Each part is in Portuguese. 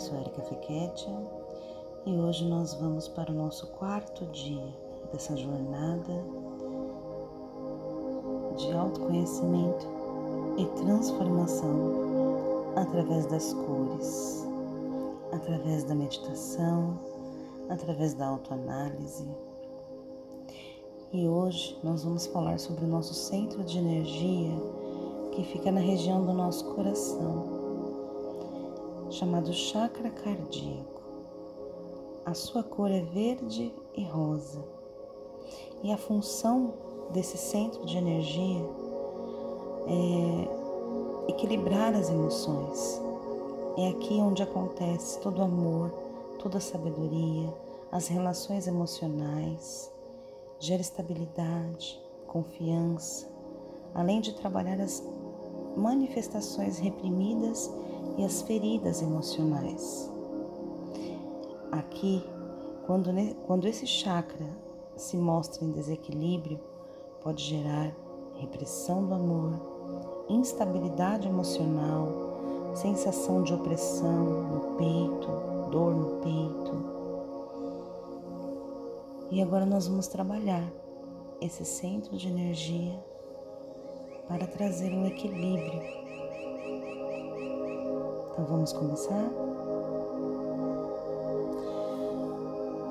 sou Erika Fequetia e hoje nós vamos para o nosso quarto dia dessa jornada de autoconhecimento e transformação através das cores, através da meditação, através da autoanálise. E hoje nós vamos falar sobre o nosso centro de energia que fica na região do nosso coração chamado chakra cardíaco. A sua cor é verde e rosa. E a função desse centro de energia é equilibrar as emoções. É aqui onde acontece todo o amor, toda a sabedoria, as relações emocionais, gera estabilidade, confiança, além de trabalhar as manifestações reprimidas e as feridas emocionais. Aqui, quando, quando esse chakra se mostra em desequilíbrio, pode gerar repressão do amor, instabilidade emocional, sensação de opressão no peito, dor no peito. E agora nós vamos trabalhar esse centro de energia para trazer um equilíbrio então vamos começar?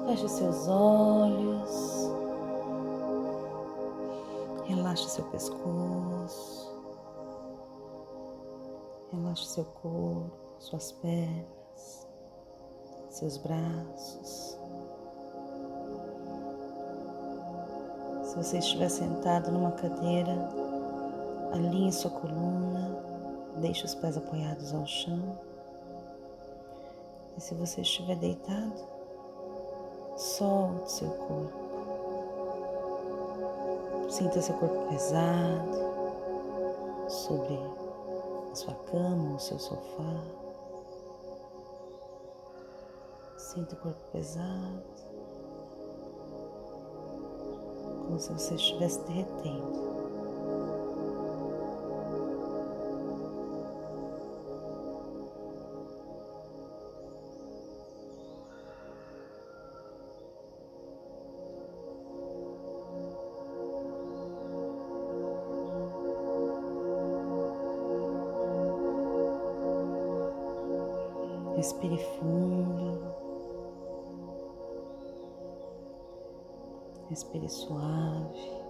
Feche os seus olhos, relaxe seu pescoço, relaxe seu corpo, suas pernas, seus braços. Se você estiver sentado numa cadeira, alinhe sua coluna Deixe os pés apoiados ao chão. E se você estiver deitado, solte seu corpo. Sinta seu corpo pesado sobre a sua cama, o seu sofá. Sinta o corpo pesado, como se você estivesse derretendo. Respire fundo. Respire suave.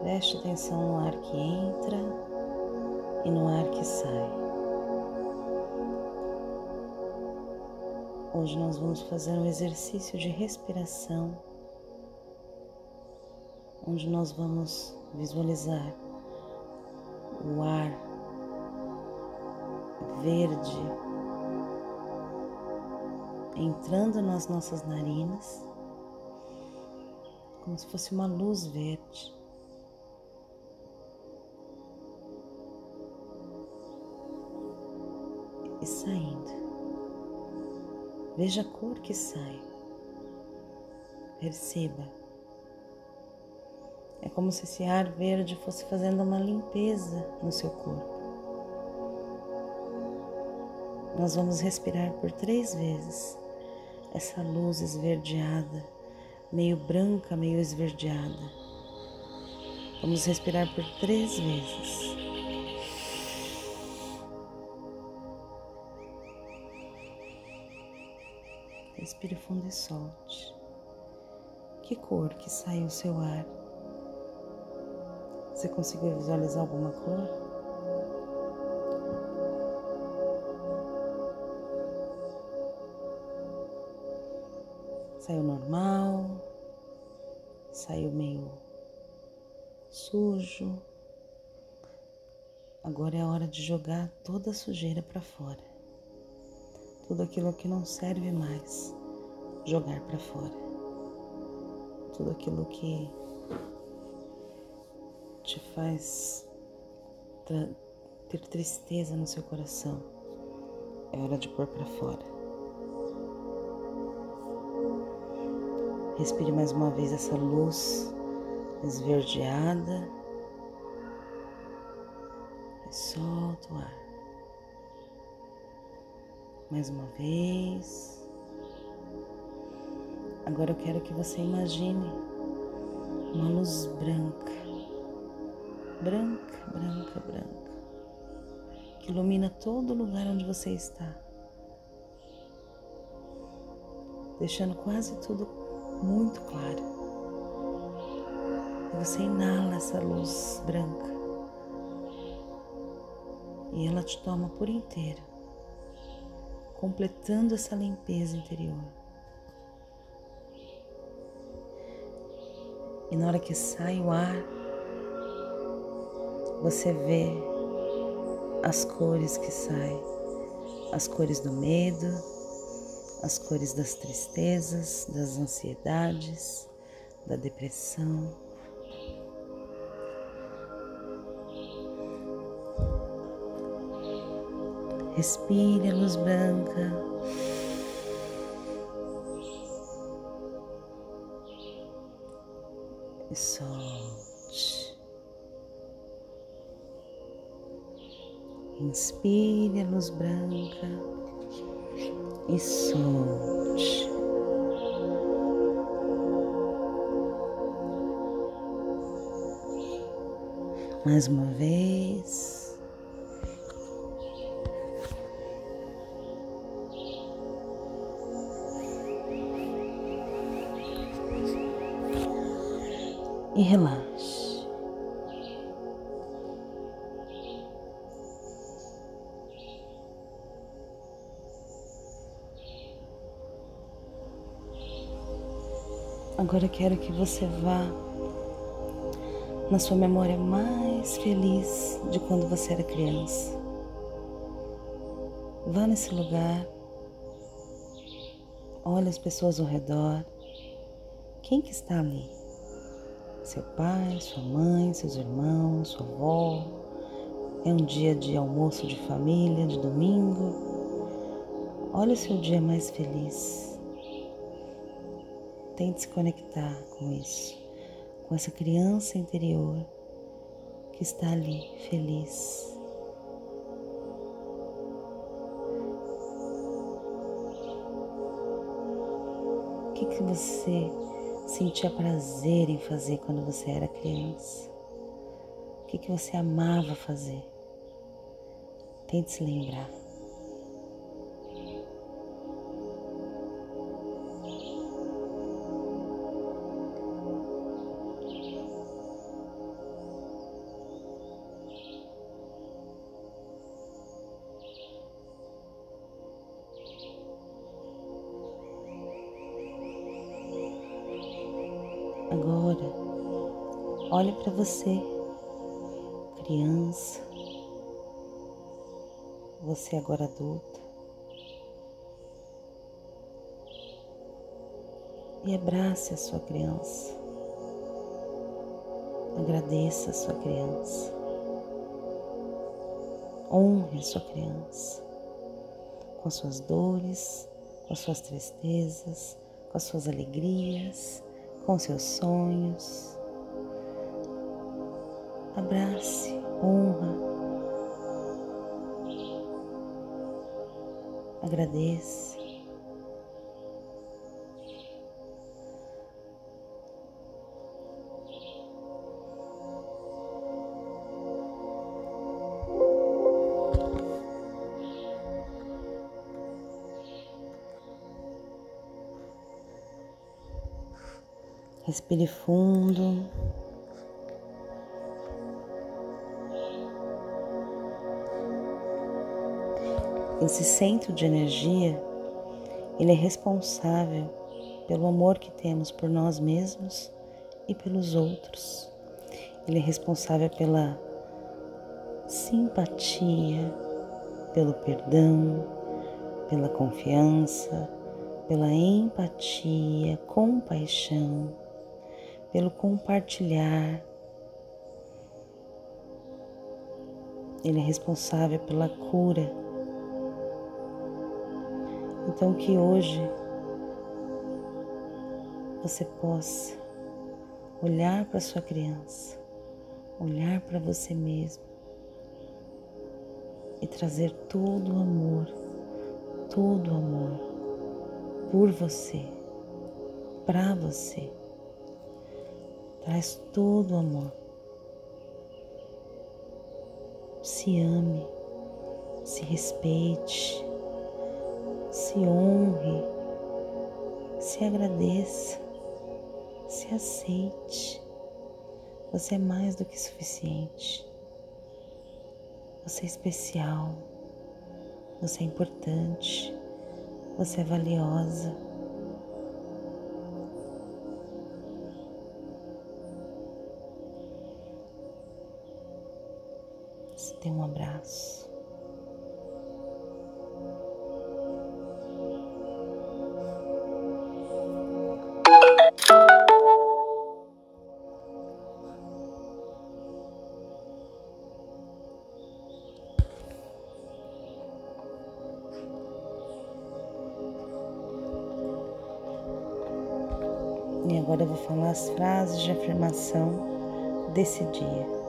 Preste atenção no ar que entra e no ar que sai. Hoje nós vamos fazer um exercício de respiração, onde nós vamos visualizar o ar verde entrando nas nossas narinas, como se fosse uma luz verde. E saindo. Veja a cor que sai. Perceba. É como se esse ar verde fosse fazendo uma limpeza no seu corpo. Nós vamos respirar por três vezes essa luz esverdeada, meio branca, meio esverdeada. Vamos respirar por três vezes. Respire fundo e solte. Que cor que saiu o seu ar? Você conseguiu visualizar alguma cor? Saiu normal, saiu meio sujo. Agora é a hora de jogar toda a sujeira para fora. Tudo aquilo que não serve mais, jogar para fora. Tudo aquilo que te faz ter tristeza no seu coração, é hora de pôr para fora. Respire mais uma vez essa luz esverdeada e solta o ar. Mais uma vez. Agora eu quero que você imagine uma luz branca, branca, branca, branca, que ilumina todo lugar onde você está, deixando quase tudo muito claro. E você inala essa luz branca e ela te toma por inteiro, completando essa limpeza interior. E na hora que sai o ar, você vê as cores que saem, as cores do medo, as cores das tristezas, das ansiedades, da depressão. Respire a luz branca. e solte. Inspire a luz branca e solte. Mais uma vez. e relaxe. Agora quero que você vá na sua memória mais feliz de quando você era criança. Vá nesse lugar, olhe as pessoas ao redor. Quem que está ali? seu pai, sua mãe, seus irmãos, sua avó. É um dia de almoço de família, de domingo. Olha o seu dia mais feliz. Tente se conectar com isso, com essa criança interior que está ali feliz. O que, que você sentia prazer em fazer quando você era criança? O que, que você amava fazer? Tente se lembrar. Agora, olhe para você, criança, você agora adulta, e abrace a sua criança. Agradeça a sua criança. Honre a sua criança com as suas dores, com as suas tristezas, com as suas alegrias com seus sonhos. Abrace, honra, agradeça. Respire fundo. Esse centro de energia, ele é responsável pelo amor que temos por nós mesmos e pelos outros. Ele é responsável pela simpatia, pelo perdão, pela confiança, pela empatia, compaixão pelo compartilhar. Ele é responsável pela cura. Então, que hoje você possa olhar para sua criança, olhar para você mesmo e trazer todo o amor, todo o amor por você, para você. Traz todo o amor. Se ame, se respeite, se honre, se agradeça, se aceite. Você é mais do que suficiente. Você é especial. Você é importante. Você é valiosa. Você tem um abraço. E agora eu vou falar as frases de afirmação desse dia.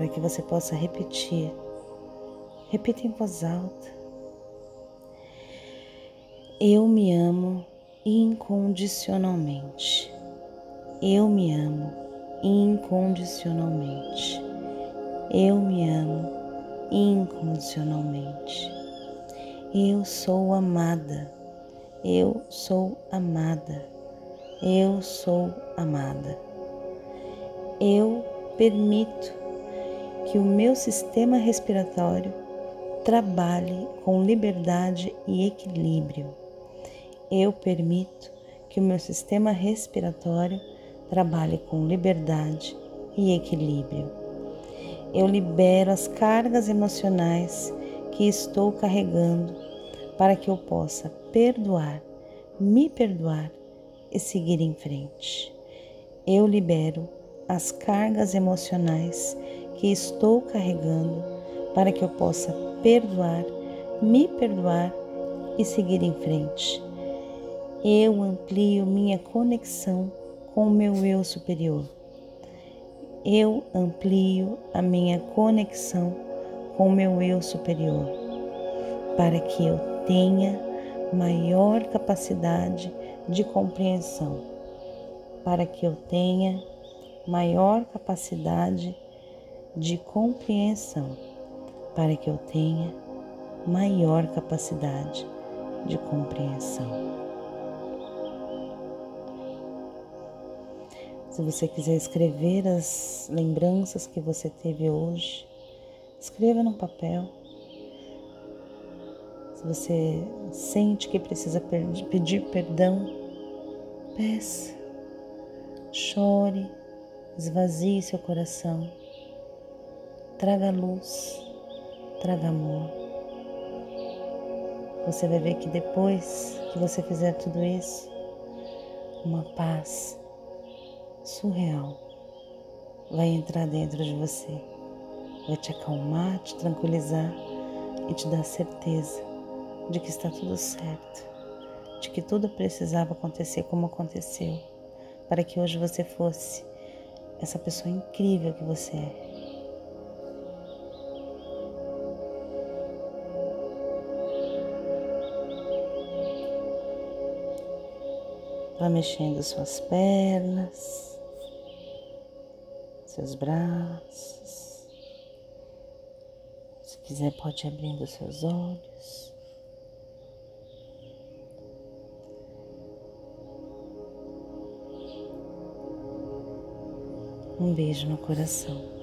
Para que você possa repetir. Repita em voz alta. Eu me amo incondicionalmente. Eu me amo incondicionalmente. Eu me amo incondicionalmente. Eu sou amada eu sou amada. Eu sou amada. Eu permito que o meu sistema respiratório trabalhe com liberdade e equilíbrio. Eu permito que o meu sistema respiratório trabalhe com liberdade e equilíbrio. Eu libero as cargas emocionais que estou carregando para que eu possa perdoar, me perdoar e seguir em frente. Eu libero as cargas emocionais que estou carregando para que eu possa perdoar, me perdoar e seguir em frente. Eu amplio minha conexão com o meu eu superior. Eu amplio a minha conexão com o meu eu superior para que eu tenha maior capacidade de compreensão, para que eu tenha maior capacidade de compreensão, para que eu tenha maior capacidade de compreensão. Se você quiser escrever as lembranças que você teve hoje, escreva no papel. Se você sente que precisa pedir perdão, peça, chore, esvazie seu coração, traga luz, traga amor. Você vai ver que depois que você fizer tudo isso, uma paz surreal vai entrar dentro de você, vai te acalmar, te tranquilizar e te dar certeza de que está tudo certo, de que tudo precisava acontecer como aconteceu, para que hoje você fosse essa pessoa incrível que você é. Vá mexendo suas pernas, seus braços. Se quiser, pode ir abrindo seus olhos. Um beijo no coração.